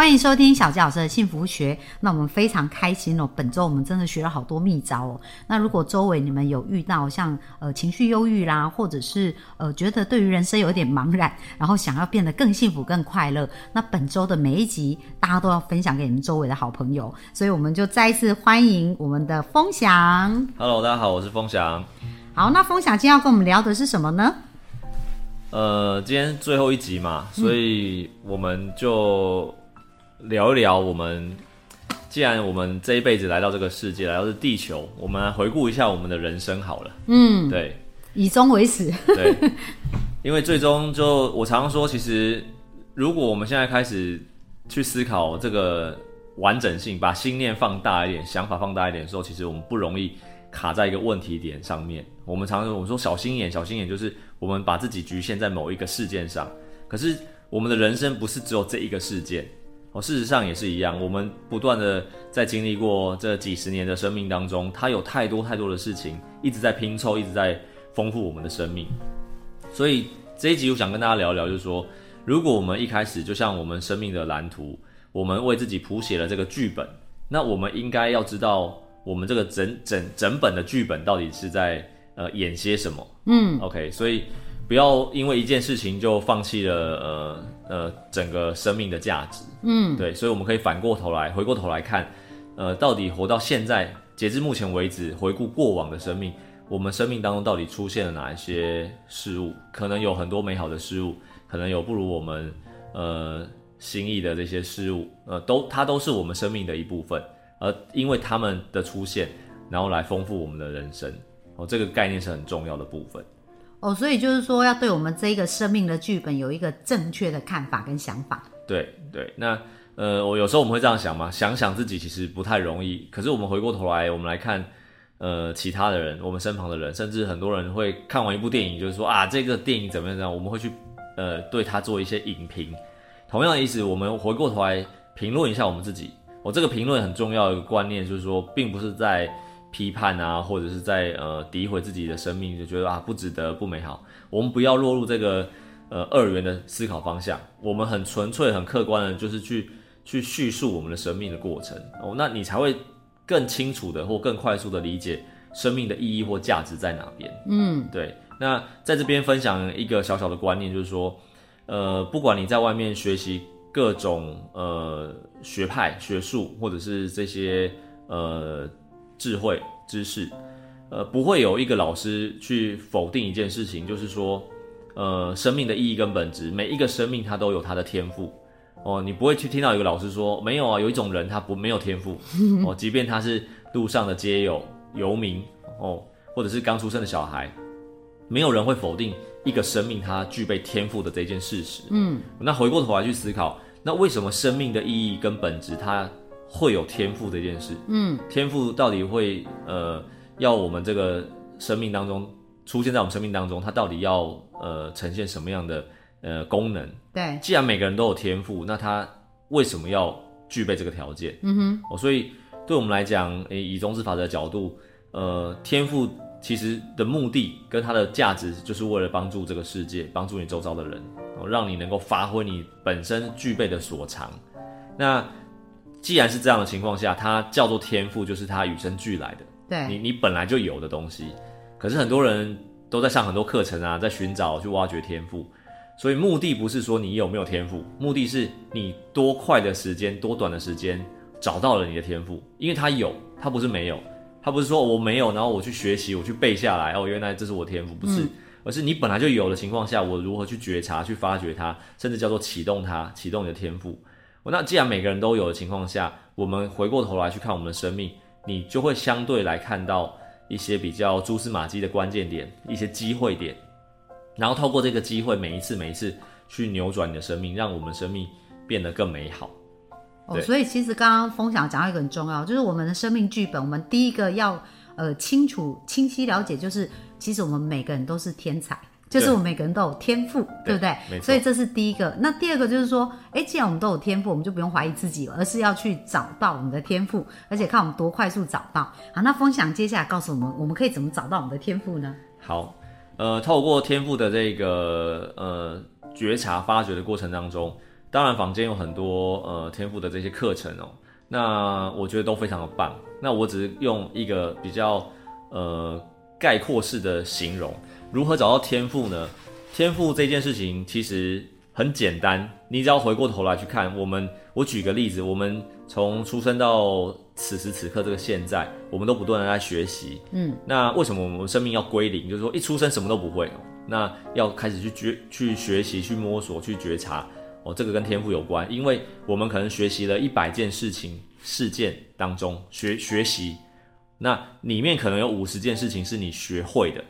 欢迎收听小纪老师的幸福学。那我们非常开心哦，本周我们真的学了好多秘招哦。那如果周围你们有遇到像呃情绪忧郁啦，或者是呃觉得对于人生有点茫然，然后想要变得更幸福、更快乐，那本周的每一集大家都要分享给你们周围的好朋友。所以我们就再一次欢迎我们的风翔。Hello，大家好，我是风翔。好，那风翔今天要跟我们聊的是什么呢？呃，今天最后一集嘛，所以我们就聊一聊我们，既然我们这一辈子来到这个世界，来到这地球，我们来回顾一下我们的人生好了。嗯，对以终为始。对，因为最终就我常常说，其实如果我们现在开始去思考这个完整性，把心念放大一点，想法放大一点的时候，其实我们不容易卡在一个问题点上面。我们常常我们说小心眼，小心眼就是我们把自己局限在某一个事件上。可是我们的人生不是只有这一个事件哦，事实上也是一样。我们不断的在经历过这几十年的生命当中，它有太多太多的事情一直在拼凑，一直在丰富我们的生命。所以这一集我想跟大家聊一聊，就是说，如果我们一开始就像我们生命的蓝图，我们为自己谱写了这个剧本，那我们应该要知道，我们这个整整整本的剧本到底是在呃演些什么。嗯，OK，所以不要因为一件事情就放弃了呃呃整个生命的价值。嗯，对，所以我们可以反过头来，回过头来看，呃，到底活到现在，截至目前为止，回顾过往的生命。我们生命当中到底出现了哪一些事物？可能有很多美好的事物，可能有不如我们呃心意的这些事物，呃，都它都是我们生命的一部分，而因为他们的出现，然后来丰富我们的人生。哦，这个概念是很重要的部分。哦，所以就是说，要对我们这一个生命的剧本有一个正确的看法跟想法。对对，那呃，我有时候我们会这样想嘛，想想自己其实不太容易。可是我们回过头来，我们来看。呃，其他的人，我们身旁的人，甚至很多人会看完一部电影，就是说啊，这个电影怎么样？怎样？我们会去呃对他做一些影评。同样的意思，我们回过头来评论一下我们自己。我、这个评论很重要的一个观念，就是说，并不是在批判啊，或者是在呃诋毁自己的生命，就觉得啊不值得、不美好。我们不要落入这个呃二元的思考方向。我们很纯粹、很客观的，就是去去叙述我们的生命的过程。哦，那你才会。更清楚的或更快速的理解生命的意义或价值在哪边。嗯，对。那在这边分享一个小小的观念，就是说，呃，不管你在外面学习各种呃学派、学术，或者是这些呃智慧知识，呃，不会有一个老师去否定一件事情，就是说，呃，生命的意义跟本质，每一个生命它都有它的天赋。哦，你不会去听到一个老师说没有啊，有一种人他不没有天赋 哦，即便他是路上的街友、游民哦，或者是刚出生的小孩，没有人会否定一个生命它具备天赋的这件事实。嗯，那回过头来去思考，那为什么生命的意义跟本质它会有天赋这件事？嗯，天赋到底会呃要我们这个生命当中出现在我们生命当中，它到底要呃呈现什么样的？呃，功能对，既然每个人都有天赋，那他为什么要具备这个条件？嗯哼，哦，所以对我们来讲，诶，以中之法则的角度，呃，天赋其实的目的跟它的价值，就是为了帮助这个世界，帮助你周遭的人，哦，让你能够发挥你本身具备的所长。那既然是这样的情况下，它叫做天赋，就是它与生俱来的，对你你本来就有的东西。可是很多人都在上很多课程啊，在寻找去挖掘天赋。所以目的不是说你有没有天赋，目的是你多快的时间、多短的时间找到了你的天赋，因为它有，它不是没有，它不是说我没有，然后我去学习，我去背下来，哦，原来这是我天赋，不是，而是你本来就有的情况下，我如何去觉察、去发掘它，甚至叫做启动它，启动你的天赋。那既然每个人都有的情况下，我们回过头来去看我们的生命，你就会相对来看到一些比较蛛丝马迹的关键点，一些机会点。然后透过这个机会，每一次每一次去扭转你的生命，让我们生命变得更美好。哦，对所以其实刚刚风想讲到一个很重要，就是我们的生命剧本，我们第一个要呃清楚、清晰了解，就是其实我们每个人都是天才，就是我们每个人都有天赋，对对不对？所以这是第一个。那第二个就是说，哎，既然我们都有天赋，我们就不用怀疑自己了，而是要去找到我们的天赋，而且看我们多快速找到。好，那风翔接下来告诉我们，我们可以怎么找到我们的天赋呢？好，呃，透过天赋的这个呃觉察发掘的过程当中，当然坊间有很多呃天赋的这些课程哦，那我觉得都非常的棒。那我只是用一个比较呃概括式的形容，如何找到天赋呢？天赋这件事情其实很简单，你只要回过头来去看，我们我举个例子，我们从出生到此时此刻这个现在，我们都不断的在学习，嗯，那为什么我们生命要归零？就是说一出生什么都不会哦，那要开始去觉去学习、去摸索、去觉察哦，这个跟天赋有关，因为我们可能学习了一百件事情事件当中学学习，那里面可能有五十件事情是你学会的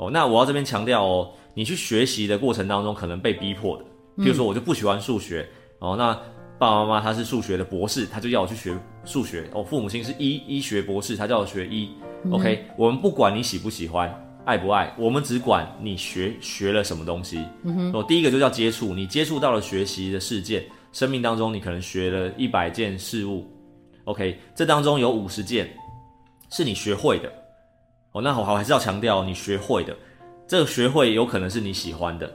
哦。那我要这边强调哦，你去学习的过程当中可能被逼迫的，比如说我就不喜欢数学哦，那爸爸妈妈他是数学的博士，他就要我去学数学哦。父母亲是医医学博士，他叫我学医。OK，我们不管你喜不喜欢、爱不爱，我们只管你学学了什么东西。嗯哼，哦，第一个就叫接触，你接触到了学习的事件，生命当中你可能学了一百件事物。OK，这当中有五十件是你学会的。哦，那我还是要强调，你学会的这个学会有可能是你喜欢的，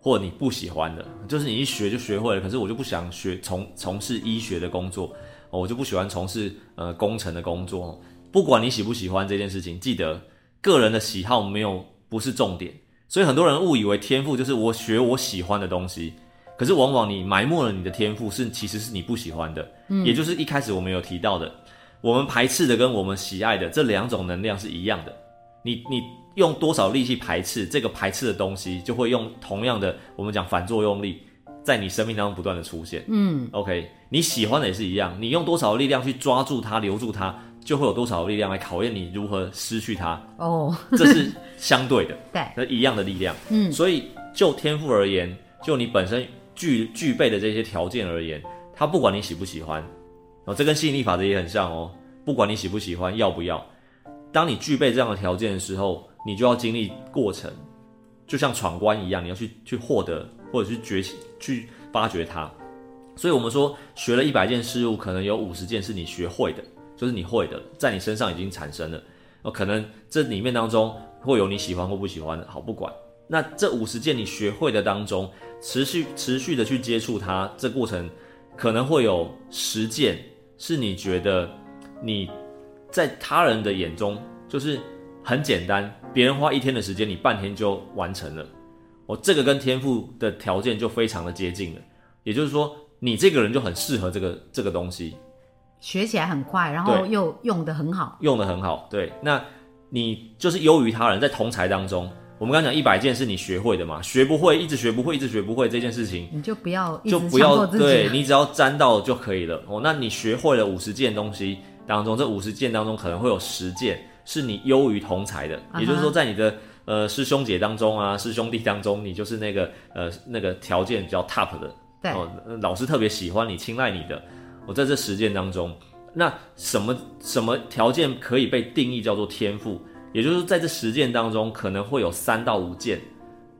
或你不喜欢的，就是你一学就学会了。可是我就不想学从从事医学的工作，哦，我就不喜欢从事呃工程的工作。不管你喜不喜欢这件事情，记得个人的喜好没有不是重点。所以很多人误以为天赋就是我学我喜欢的东西，可是往往你埋没了你的天赋是其实是你不喜欢的，嗯，也就是一开始我们有提到的，我们排斥的跟我们喜爱的这两种能量是一样的。你你用多少力气排斥这个排斥的东西，就会用同样的我们讲反作用力，在你生命当中不断的出现。嗯，OK，你喜欢的也是一样，你用多少力量去抓住它、留住它，就会有多少力量来考验你如何失去它。哦，这是相对的，对，那一样的力量。嗯所以就天赋而言，就你本身具具备的这些条件而言，它不管你喜不喜欢，哦，这跟吸引力法则也很像哦。不管你喜不喜欢，要不要，当你具备这样的条件的时候，你就要经历过程，就像闯关一样，你要去去获得或者去觉醒、去发掘它。所以我们说，学了一百件事物，可能有五十件是你学会的，就是你会的，在你身上已经产生了。哦，可能这里面当中会有你喜欢或不喜欢的，好不管。那这五十件你学会的当中，持续持续的去接触它，这过程可能会有十件是你觉得你在他人的眼中就是很简单，别人花一天的时间，你半天就完成了。哦，这个跟天赋的条件就非常的接近了，也就是说，你这个人就很适合这个这个东西。学起来很快，然后又用的很好。用的很好，对，那你就是优于他人，在同才当中，我们刚讲一百件是你学会的嘛，学不会，一直学不会，一直学不会这件事情，你就不要就不要。对你只要沾到就可以了哦。那你学会了五十件东西当中，这五十件当中可能会有十件是你优于同才的，也就是说，在你的呃师兄姐当中啊，师兄弟当中，你就是那个呃那个条件比较 top 的，对哦，老师特别喜欢你、青睐你的。我、在这十件当中，那什么什么条件可以被定义叫做天赋？也就是在这十件当中，可能会有三到五件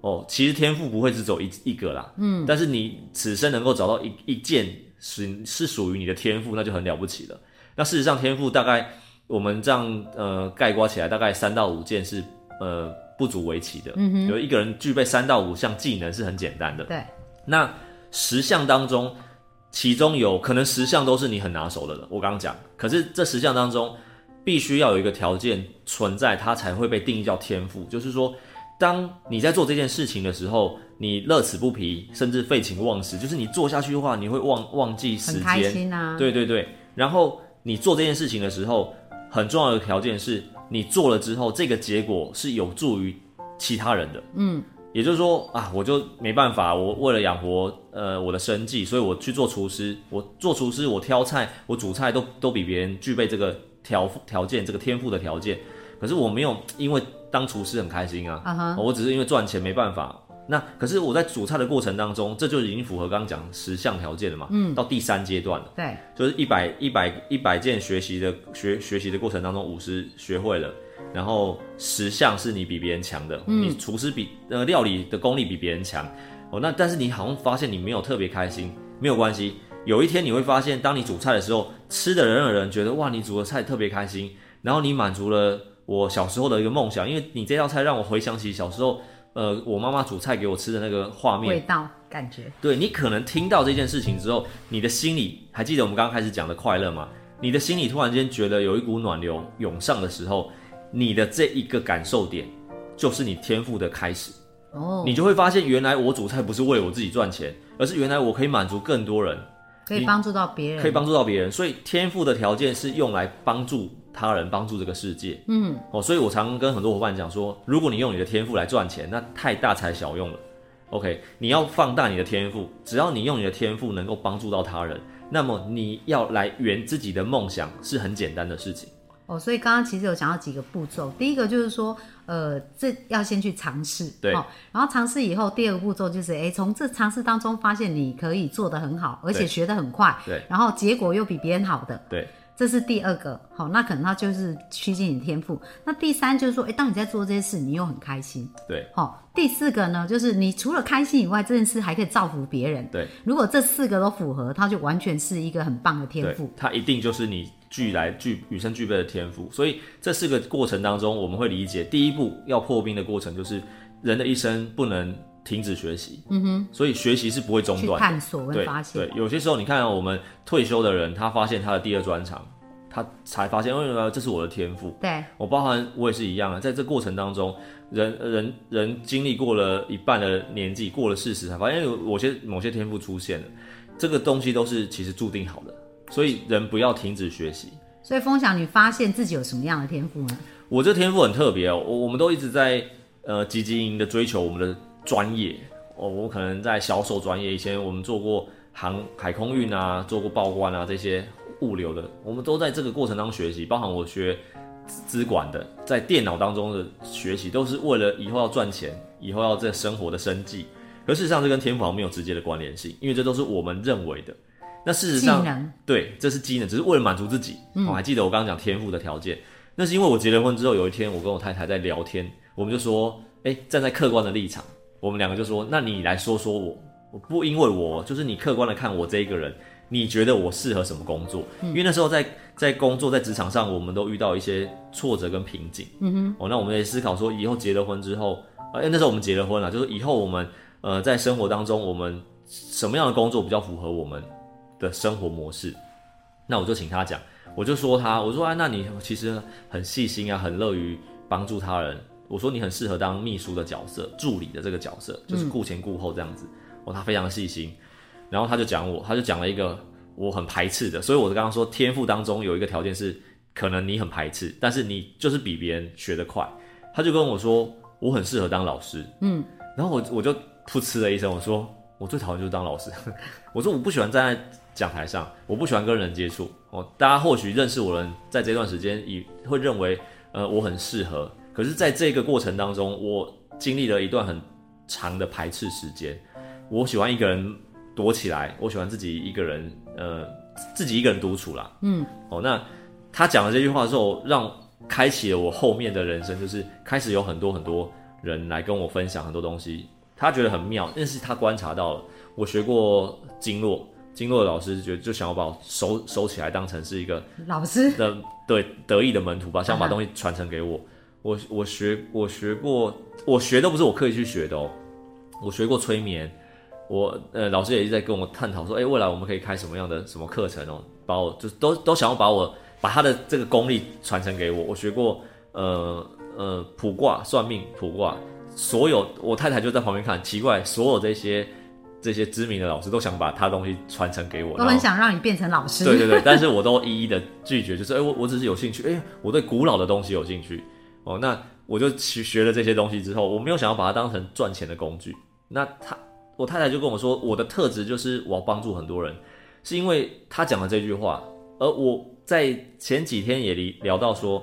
哦。其实天赋不会只走一一个啦，嗯，但是你此生能够找到一一件是是属于你的天赋，那就很了不起了。那事实上，天赋大概我们这样呃概括起来，大概三到五件是呃不足为奇的。嗯哼，有一个人具备三到五项技能是很简单的。对，那十项当中，其中有可能十项都是你很拿手的了。我刚刚讲，可是这十项当中，必须要有一个条件存在，它才会被定义叫天赋。就是说，当你在做这件事情的时候，你乐此不疲，甚至废寝忘食，就是你做下去的话，你会忘忘记时间。对对对，然后你做这件事情的时候，很重要的条件是你做了之后，这个结果是有助于其他人的。嗯，也就是说啊，我就没办法，我为了养活呃我的生计，所以我去做厨师。我做厨师，我挑菜，我煮菜都都比别人具备这个条条件，这个天赋的条件。可是我没有因为当厨师很开心啊，我只是因为赚钱没办法。那可是我在煮菜的过程当中，这就已经符合刚刚讲十项条件了嘛。嗯，到第三阶段了。对，就是一百一百一百件学习的学学习的过程当中，五十学会了，然后十项是你比别人强的，你厨师比呃料理的功力比别人强，哦，那但是你好像发现你没有特别开心，没有关系，有一天你会发现，当你煮菜的时候，吃的人的人觉得哇，你煮的菜特别开心，然后你满足了我小时候的一个梦想，因为你这道菜让我回想起小时候，呃，我妈妈煮菜给我吃的那个画面味道感觉，对你可能听到这件事情之后，你的心里还记得我们刚刚开始讲的快乐吗？你的心里突然间觉得有一股暖流涌上的时候，你的这一个感受点，就是你天赋的开始。哦，你就会发现，原来我煮菜不是为了我自己赚钱，而是原来我可以满足更多人，可以帮助到别人，可以帮助到别人。所以天赋的条件是用来帮助他人，帮助这个世界。嗯，哦，所以我常跟很多伙伴讲说，如果你用你的天赋来赚钱，那太大材小用了。OK，你要放大你的天赋，只要你用你的天赋能够帮助到他人，那么你要来圆自己的梦想是很简单的事情。哦，所以刚刚其实有讲到几个步骤，第一个就是说，呃，这要先去尝试，对哦，然后尝试以后，第二个步骤就是，哎，从这尝试当中发现你可以做得很好，而且学得很快，对然后结果又比别人好的，对，这是第二个，好，那可能他就是趋近你天赋。那第三就是说，哎，当你在做这些事，你又很开心，对，好。第四个呢，就是你除了开心以外，这件事还可以造福别人。对，如果这四个都符合，它就完全是一个很棒的天赋。，它一定就是你具来具与生俱备的天赋。所以这四个过程当中，我们会理解，第一步要破冰的过程就是人的一生不能停止学习。嗯哼，所以学习是不会中断的。探索跟对发现，对，有些时候你看、啊、我们退休的人，他发现他的第二专长，他才发现，哦，这是我的天赋。对我包含我也是一样啊，在这过程当中，人人人经历过了一半的年纪，过了四十，才发现有某些某些天赋出现了，这个东西都是其实注定好的，所以人不要停止学习。所以风翔，你发现自己有什么样的天赋呢？我这天赋很特别哦，我我们都一直在呃积极营的追求我们的专业哦，我可能在销售专业，以前我们做过航海空运啊，做过报关啊这些物流的，我们都在这个过程当中学习，包含我学资资管的，在电脑当中的学习，都是为了以后要赚钱，以后要在生活的生计。可事实上，这跟天赋好像没有直接的关联性，因为这都是我们认为的。那事实上，对，这是机能，只是为了满足自己。我、还记得我刚刚讲天赋的条件，那是因为我结了婚之后，有一天我跟我太太在聊天，我们就说，哎、站在客观的立场，我们两个就说，那你来说说我，我不因为我，就是你客观的看我这一个人，你觉得我适合什么工作？因为那时候在在工作在职场上，我们都遇到一些挫折跟瓶颈。嗯哼，哦，那我们也思考说，以后结了婚之后，呃，因为那时候我们结了婚了，就是以后我们呃在生活当中，我们什么样的工作比较符合我们的生活模式？那我就请他讲，我就说他，我说啊，那你其实很细心啊，很乐于帮助他人。我说你很适合当秘书的角色，助理的这个角色，就是顾前顾后这样子。哦，他非常细心。然后他就讲我，他就讲了一个我很排斥的，所以我刚刚说天赋当中有一个条件是，可能你很排斥，但是你就是比别人学得快。他就跟我说，我很适合当老师。嗯，然后我我就噗嗤了一声，我说我最讨厌就是当老师。我说我不喜欢站在讲台上，我不喜欢跟人接触。哦，大家或许认识我的人，在这段时间以会认为，呃，我很适合。可是，在这个过程当中，我经历了一段很长的排斥时间。我喜欢一个人躲起来，我喜欢自己一个人，呃，自己一个人独处啦。嗯，哦，那他讲了这句话之后，让开启了我后面的人生，就是开始有很多很多人来跟我分享很多东西，他觉得很妙，但是他观察到了，我学过经络，经络的老师觉得就想要把我收收起来，当成是一个老师，的对得意的门徒吧，想把东西传承给我。我我学我学过，我学都不是我刻意去学的哦，我学过催眠。我呃老师也一直在跟我探讨说，哎、未来我们可以开什么样的什么课程哦，把我就都都想要把我把他的这个功力传承给我。我学过呃呃卜卦、算命、卜卦，所有我太太就在旁边看，奇怪，所有这些这些知名的老师都想把他东西传承给我，都很想让你变成老师。对对对，但是我都一一的拒绝，就是哎、我我只是有兴趣，哎、我对古老的东西有兴趣，哦，那我就去学了这些东西之后，我没有想要把它当成赚钱的工具。那他我太太就跟我说，我的特质就是我要帮助很多人，是因为他讲了这句话，而我在前几天也聊聊到说，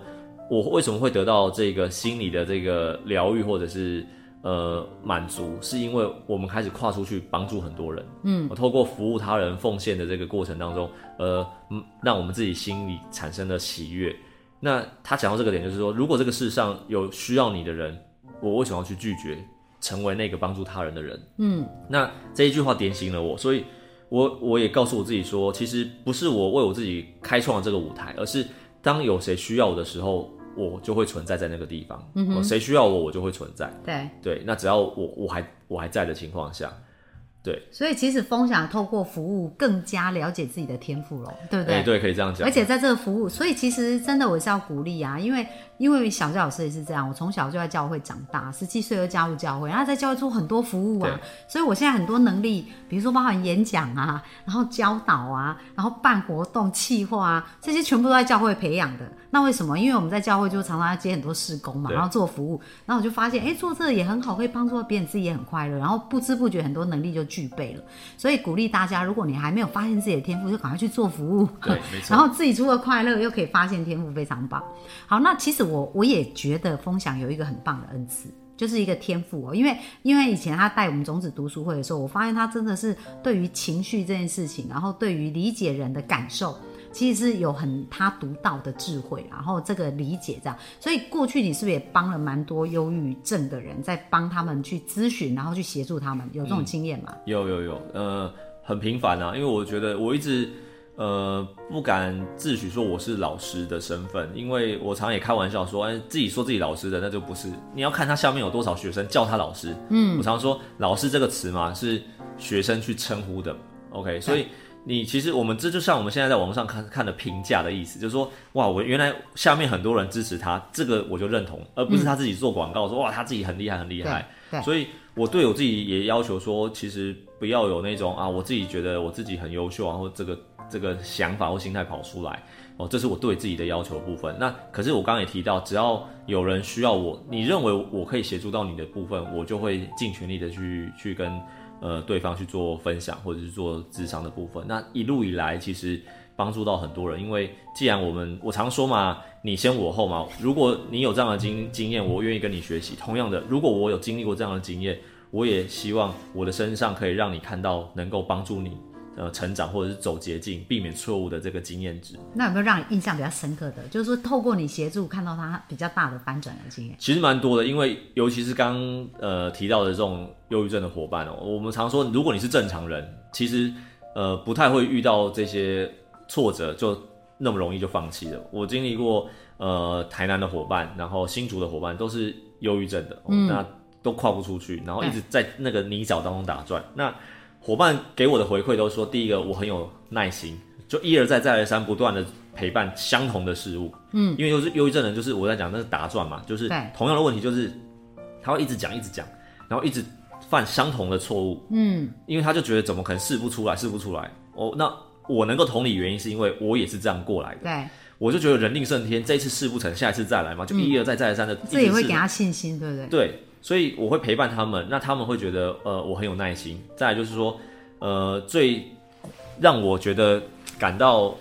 我为什么会得到这个心理的这个疗愈或者是呃满足，是因为我们开始跨出去帮助很多人。嗯，我透过服务他人、奉献的这个过程当中，呃，嗯让我们自己心里产生了喜悦。那他讲到这个点，就是说，如果这个世上有需要你的人，我为什么要去拒绝成为那个帮助他人的人？嗯，那这一句话点醒了我，所以我我也告诉我自己说，其实不是我为我自己开创了这个舞台，而是当有谁需要我的时候，我就会存在在那个地方。嗯谁需要我，我就会存在。对，对，那只要我我还我还在的情况下，对，所以其实风想透过服务更加了解自己的天赋咯，对不对？哎对，可以这样讲而。且在这个服务，所以其实真的我是要鼓励啊，因为因为小教老师也是这样，我从小就在教会长大，十七岁就加入教会，然后在教会做很多服务啊，所以我现在很多能力，比如说包含演讲啊，然后教导啊，然后办活动、企划啊，这些全部都在教会培养的。那为什么？因为我们在教会就常常要接很多事工嘛，然后做服务，然后我就发现，哎，做这个也很好，可以帮助到别人，自己也很快乐，然后不知不觉很多能力就具备了。所以鼓励大家，如果你还没有发现自己的天赋，就赶快去做服务。对，没 错。然后自己除了快乐，又可以发现天赋，非常棒。好，那其实我我也觉得风享有一个很棒的恩赐，就是一个天赋哦。因为因为以前他带我们种子读书会的时候，我发现他真的是对于情绪这件事情，然后对于理解人的感受。其实是有很他独到的智慧，然后这个理解这样，所以过去你是不是也帮了蛮多忧郁症的人，在帮他们去咨询，然后去协助他们，有这种经验吗？有有有，呃，很频繁啊，因为我觉得我一直呃不敢自诩说我是老师的身份，因为我常也开玩笑说，哎，自己说自己老师的那就不是，你要看他下面有多少学生叫他老师。嗯，我常说老师这个词嘛是学生去称呼的，OK，所以。你其实我们这就像我们现在在网络上看看的评价的意思，就是说，哇，我原来下面很多人支持他，这个我就认同，而不是他自己做广告说哇他自己很厉害很厉害。对，所以我对我自己也要求说，其实不要有那种啊，我自己觉得我自己很优秀然后这个这个想法或心态跑出来哦，这是我对自己的要求的部分。那可是我刚刚也提到，只要有人需要我，你认为我可以协助到你的部分，我就会尽全力的去去跟呃对方去做分享，或者是做智商的部分。那一路以来，其实帮助到很多人，因为既然我们我常说嘛，你先我后嘛。如果你有这样的经经验，我愿意跟你学习。同样的，如果我有经历过这样的经验，我也希望我的身上可以让你看到能够帮助你呃成长，或者是走捷径、避免错误的这个经验值。那有没有让你印象比较深刻的？就是说，透过你协助，看到他比较大的翻转的经验。其实蛮多的，因为尤其是刚呃提到的这种忧郁症的伙伴哦，我们常说，如果你是正常人，其实呃不太会遇到这些挫折就那么容易就放弃了。我经历过呃台南的伙伴，然后新竹的伙伴都是忧郁症的，哦那都跨不出去，然后一直在那个泥沼当中打转。那伙伴给我的回馈都说，第一个我很有耐心，就一而再再而三不断的陪伴相同的事物。嗯，因为就是忧郁症人，就是我在讲那是打转嘛，就是同样的问题，就是他会一直讲一直讲，然后一直犯相同的错误。嗯，因为他就觉得怎么可能试不出来，试不出来。哦，那我能够同理原因是因为我也是这样过来的，对，我就觉得人定胜天，这一次试不成，下一次再来嘛，就一而再再而三的、这也会给他信心，对不对？对，所以我会陪伴他们，那他们会觉得呃我很有耐心。再来就是说，呃最让我觉得感到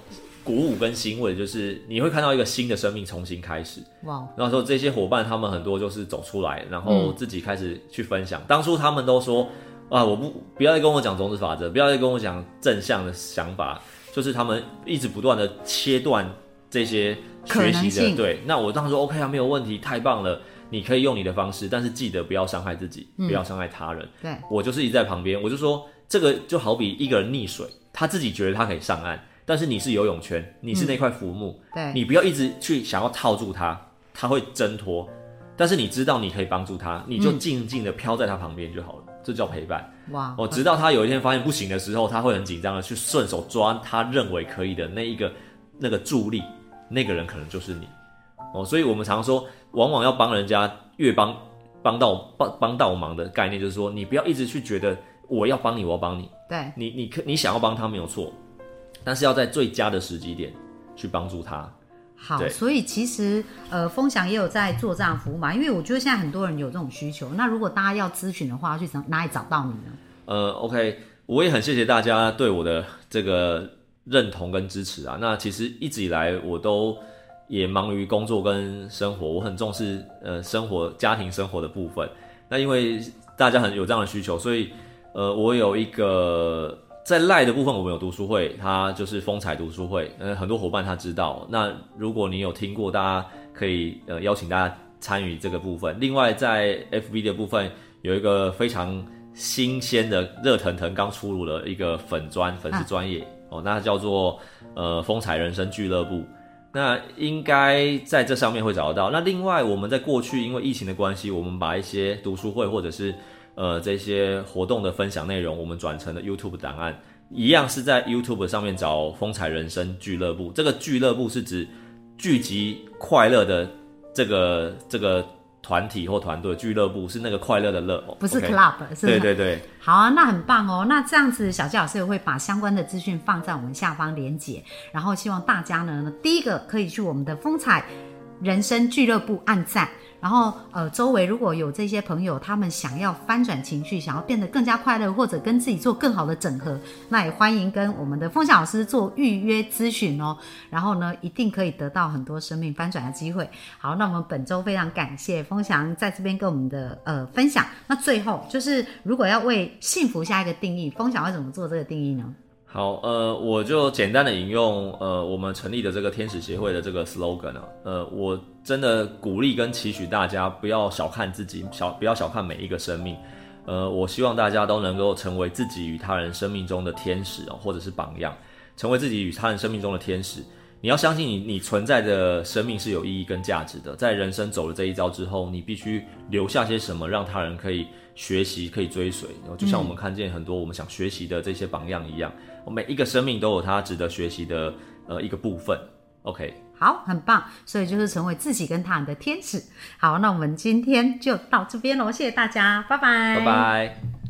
鼓舞跟欣慰的就是你会看到一个新的生命重新开始。哇，然后说这些伙伴他们很多就是走出来，然后自己开始去分享。当初他们都说啊，我不不要再跟我讲种子法则，不要再跟我讲正向的想法，就是他们一直不断的切断这些学习的。对，那我当时说 OK 啊，没有问题，太棒了，你可以用你的方式，但是记得不要伤害自己，不要伤害他人。对，我就是一直在旁边，我就说这个就好比一个人溺水，他自己觉得他可以上岸，但是你是游泳圈，你是那块浮木，对，你不要一直去想要套住他，他会挣脱。但是你知道你可以帮助他，你就静静的飘在他旁边就好了，这叫陪伴。哇，哦，直到他有一天发现不行的时候，他会很紧张的去顺手抓他认为可以的那一个那个助力，那个人可能就是你。哦，所以我们常说，往往要帮人家越帮帮到帮帮到忙的概念，就是说你不要一直去觉得我要帮你，我要帮你，对，你你可你想要帮他没有错，但是要在最佳的时机点去帮助他。好，所以其实呃，风翔也有在做这样服务嘛，因为我觉得现在很多人有这种需求。那如果大家要咨询的话，要去哪哪里找到你呢？呃，OK，我也很谢谢大家对我的这个认同跟支持啊。那其实一直以来我都也忙于工作跟生活，我很重视呃生活家庭生活的部分。那因为大家很有这样的需求，所以呃我有一个在赖的部分，我们有读书会，它就是风采读书会，呃，很多伙伴他知道。那如果你有听过，大家可以呃邀请大家参与这个部分。另外，在 FB 的部分有一个非常新鲜的、热腾腾刚出炉的一个粉专粉丝专业哦，那叫做呃风采人生俱乐部。那应该在这上面会找得到。那另外，我们在过去因为疫情的关系，我们把一些读书会或者是呃，这些活动的分享内容，我们转成了 YouTube 档案，一样是在 YouTube 上面找“风采人生俱乐部”。这个俱乐部是指聚集快乐的这个这个团体或团队，俱乐部是那个快乐的乐，不是 club，是对对对。好啊，那很棒哦。那这样子，小纪老师也会把相关的资讯放在我们下方连结，然后希望大家呢，第一个可以去我们的风采人生俱乐部按赞。然后，呃，周围如果有这些朋友，他们想要翻转情绪，想要变得更加快乐，或者跟自己做更好的整合，那也欢迎跟我们的风翔老师做预约咨询哦。然后呢，一定可以得到很多生命翻转的机会。好，那我们本周非常感谢风翔在这边跟我们的呃分享。那最后就是，如果要为幸福下一个定义，风翔会怎么做这个定义呢？好，呃，我就简单的引用，呃，我们成立的这个天使协会的这个 slogan 啊，呃，我真的鼓励跟期许大家不要小看自己，小不要小看每一个生命，呃，我希望大家都能够成为自己与他人生命中的天使哦，或者是榜样，成为自己与他人生命中的天使。你要相信你，你存在的生命是有意义跟价值的。在人生走了这一遭之后，你必须留下些什么，让他人可以学习、可以追随。就像我们看见很多我们想学习的这些榜样一样，每一个生命都有他值得学习的呃一个部分。OK，好，很棒。所以就是成为自己跟他人的天使。好，那我们今天就到这边喽，谢谢大家，拜拜，拜拜。